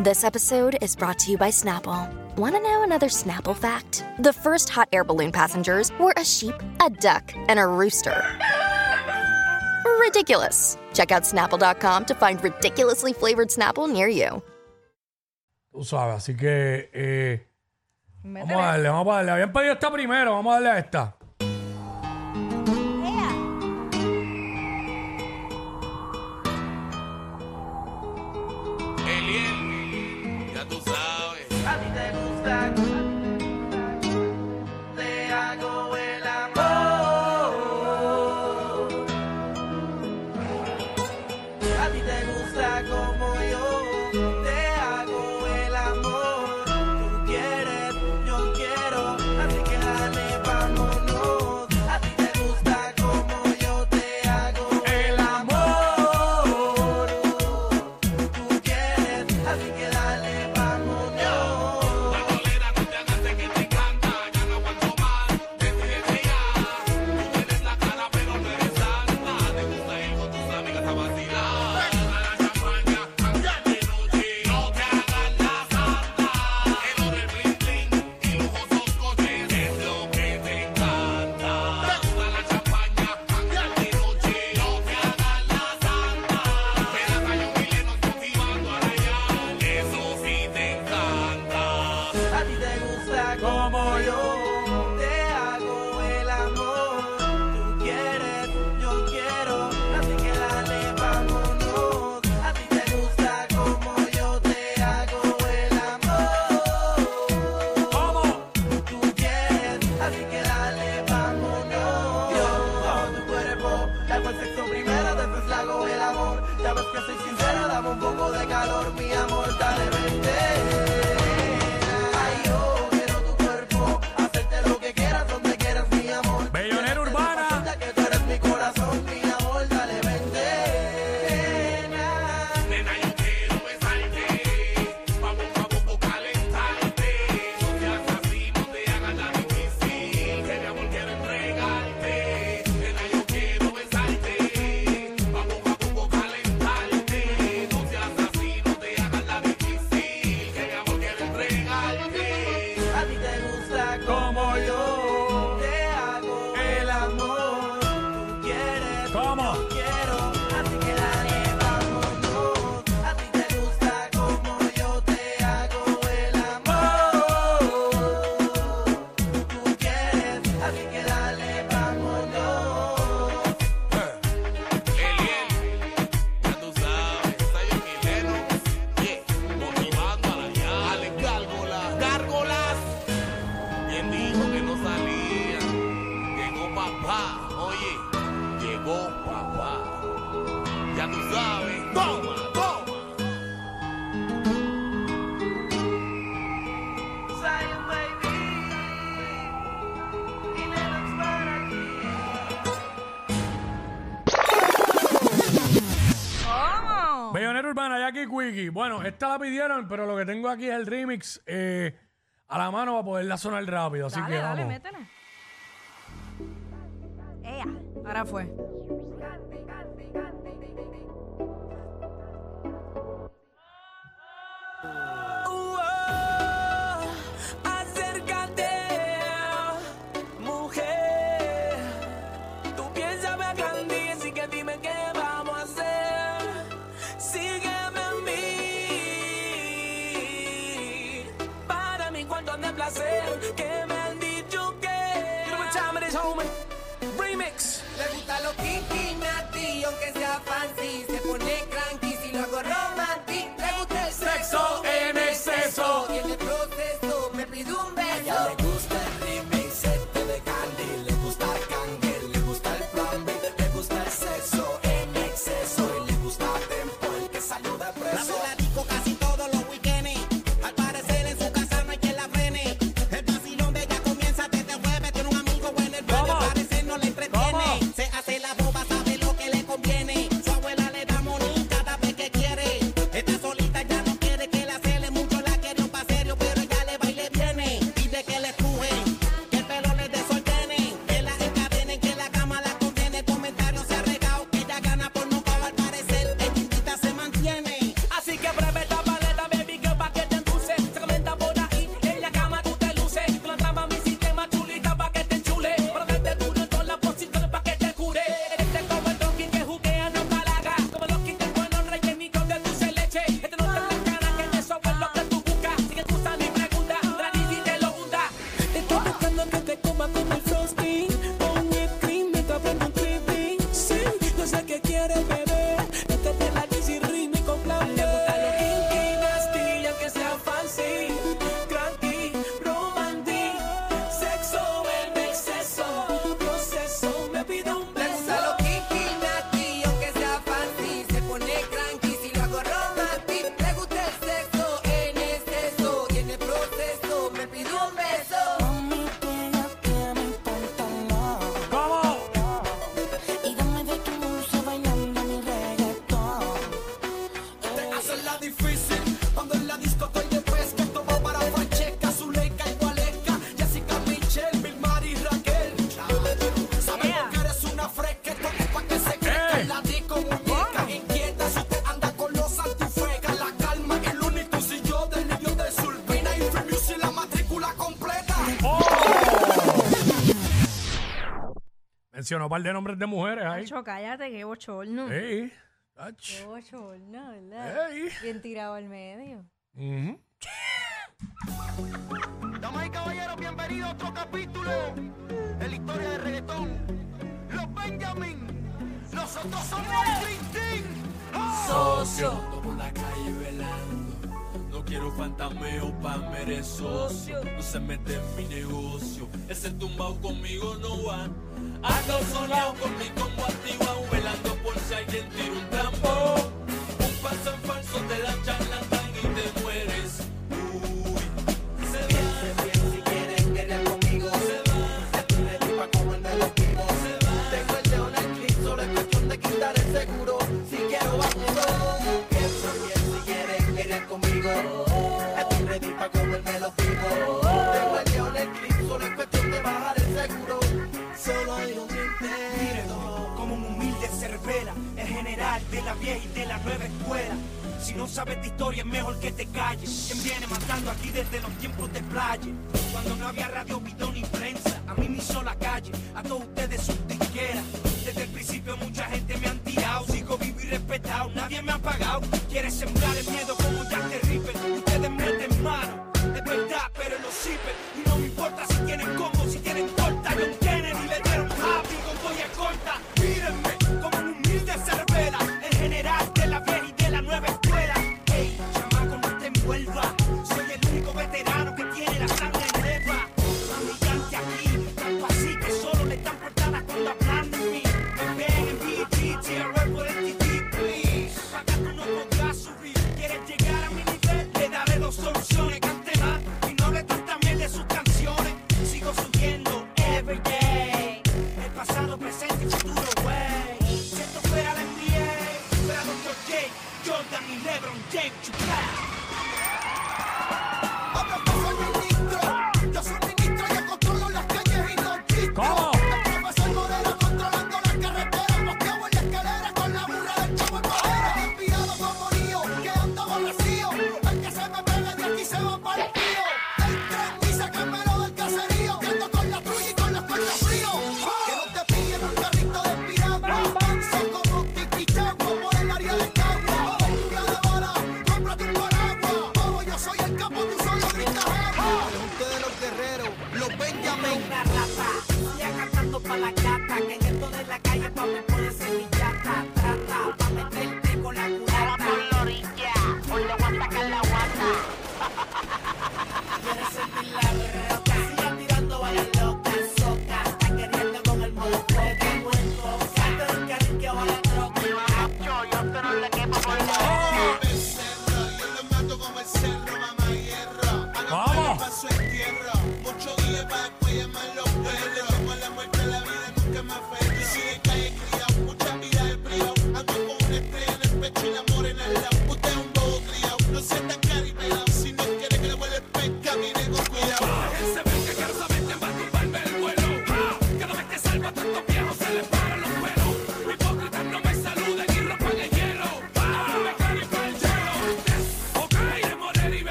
This episode is brought to you by Snapple. Want to know another Snapple fact? The first hot air balloon passengers were a sheep, a duck, and a rooster. Ridiculous. Check out snapple.com to find ridiculously flavored Snapple near you. Tú sabes, así que. Eh, vamos a darle, vamos a darle. Habían pedido esta primero, vamos a darle a esta. Esta la pidieron, pero lo que tengo aquí es el remix eh, a la mano para poderla sonar rápido. Así dale, que dale, vamos. métela. Ella. Ahora fue. difícil. Cuando en la disco estoy de pesca, tomo para Francesca, Zuleika y Gualesca, Jessica Michelle, Vilmar y Raquel. Sabemos que eres una fresca, esto es pa' que se crezca. En la disco muñeca, inquieta, si te anda con los antifegas. La calma, que el único si yo del niño de Sulpina y Free Music, la matrícula completa. Oh. Mencionó un par de nombres de mujeres ahí. Mucho, cállate, que bochorno. Ach. Qué bochorno, ¿verdad? Bien tirado al medio. Ujú. Damas y caballeros, bienvenidos a otro capítulo de la historia del reggaetón. Los Benjamin, nosotros somos el Green Team. ¡Ah! Ando por la calle velando. No quiero fantameo pa' mere socio. No se mete en mi negocio. Ese tumbao conmigo no va. Ando solao con mi combo activado. Velando por si alguien tira un no sabes de historia, es mejor que te calles. Quien viene matando aquí desde los tiempos de playa. Cuando no había radio, bidón ni prensa, a mí me hizo la calle, a todos ustedes sus disqueras. Desde el principio mucha gente me han tirado, sigo vivo y respetado, nadie me ha pagado. Quieres sembrar el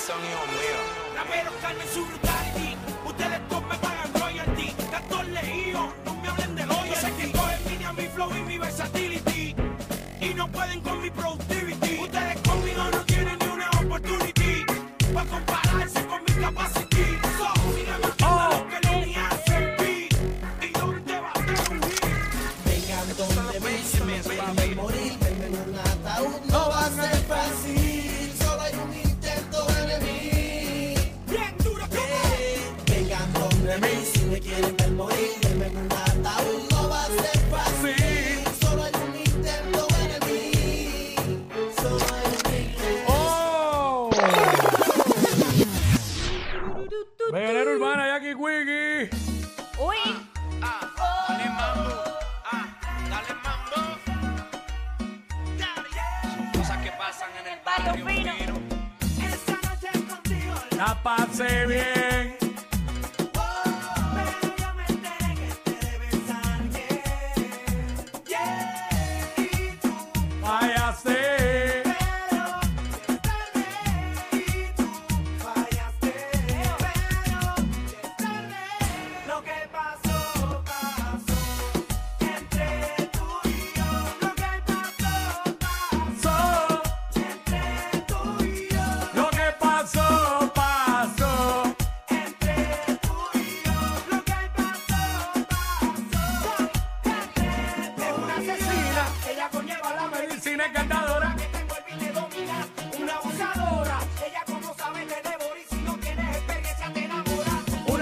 ustedes son hijos míos. Raperos, su brutality. Ustedes todos me pagan royalty. Tantos leídos, no me hablen de loyalty. Yo sé que cogen mi flow y mi versatility. Y no pueden con mi producto la medicina quieren tal morir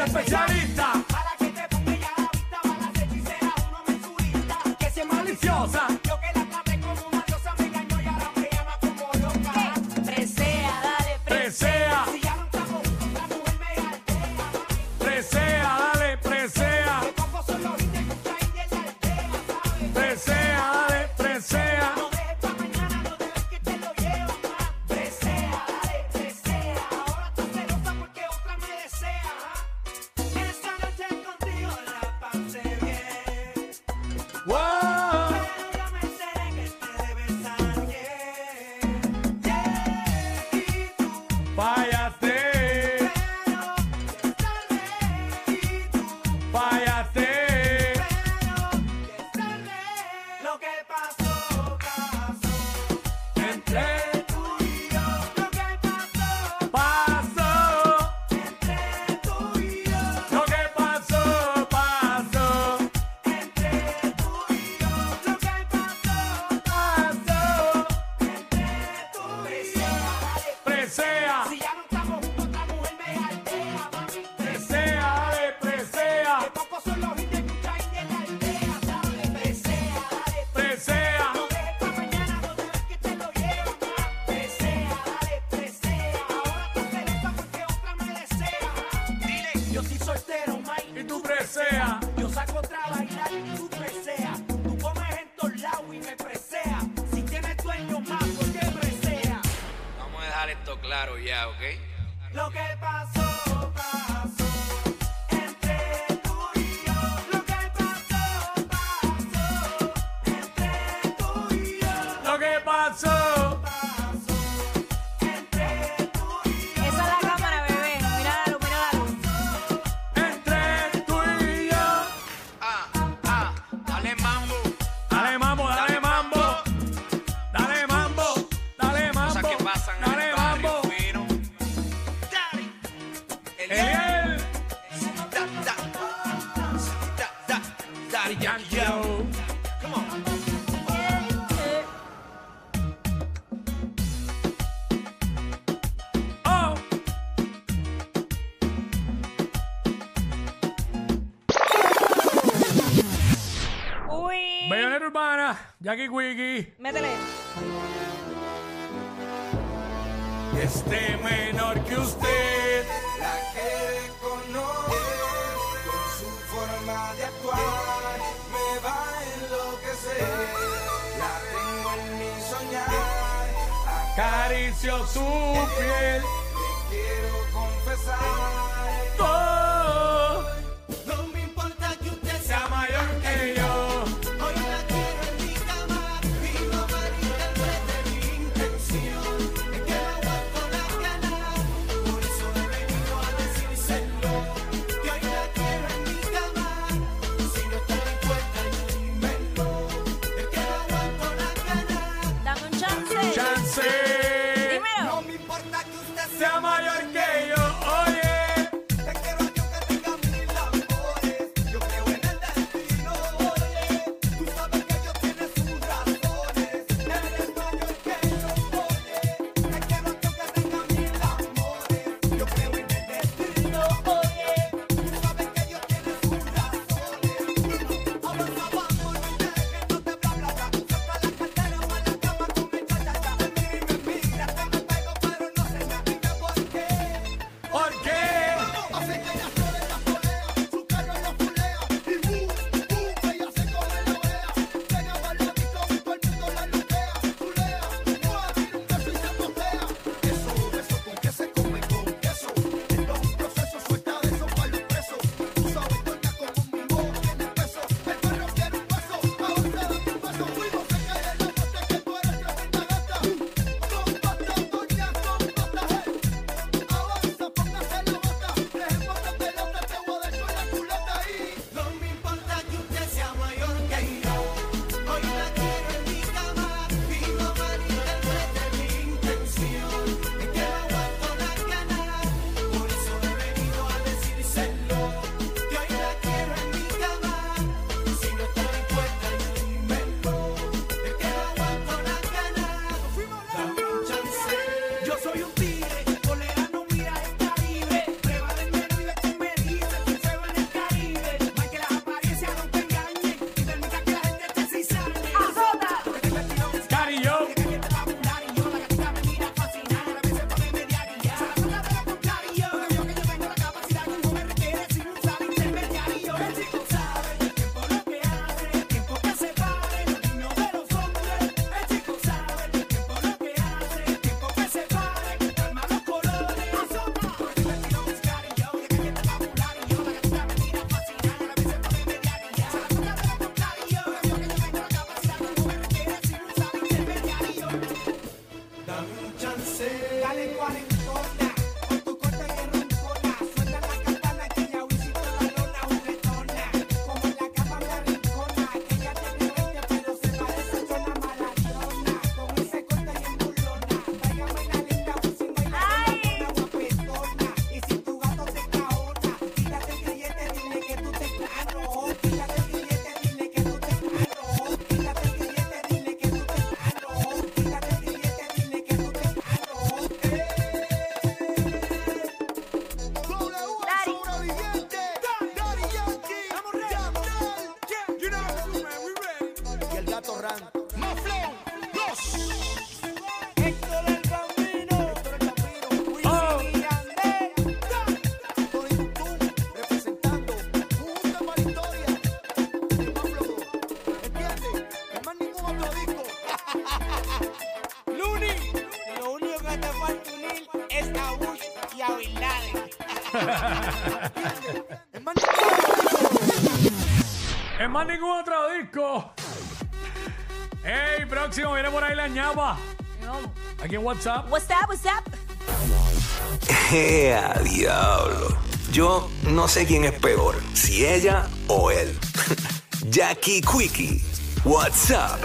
especialista. Whoa! Jackie Wiggy. Métele. Este menor que usted la quiere conocer con su forma de actuar me va a enloquecer. La tengo en mi soñar, acaricio su piel. En más ningún otro disco. Ey, próximo viene por ahí la ñapa. Aquí en WhatsApp. What's up, what's up? ¡Ea, diablo! Yo no sé quién es peor, si ella o él. Jackie Quickie, WhatsApp,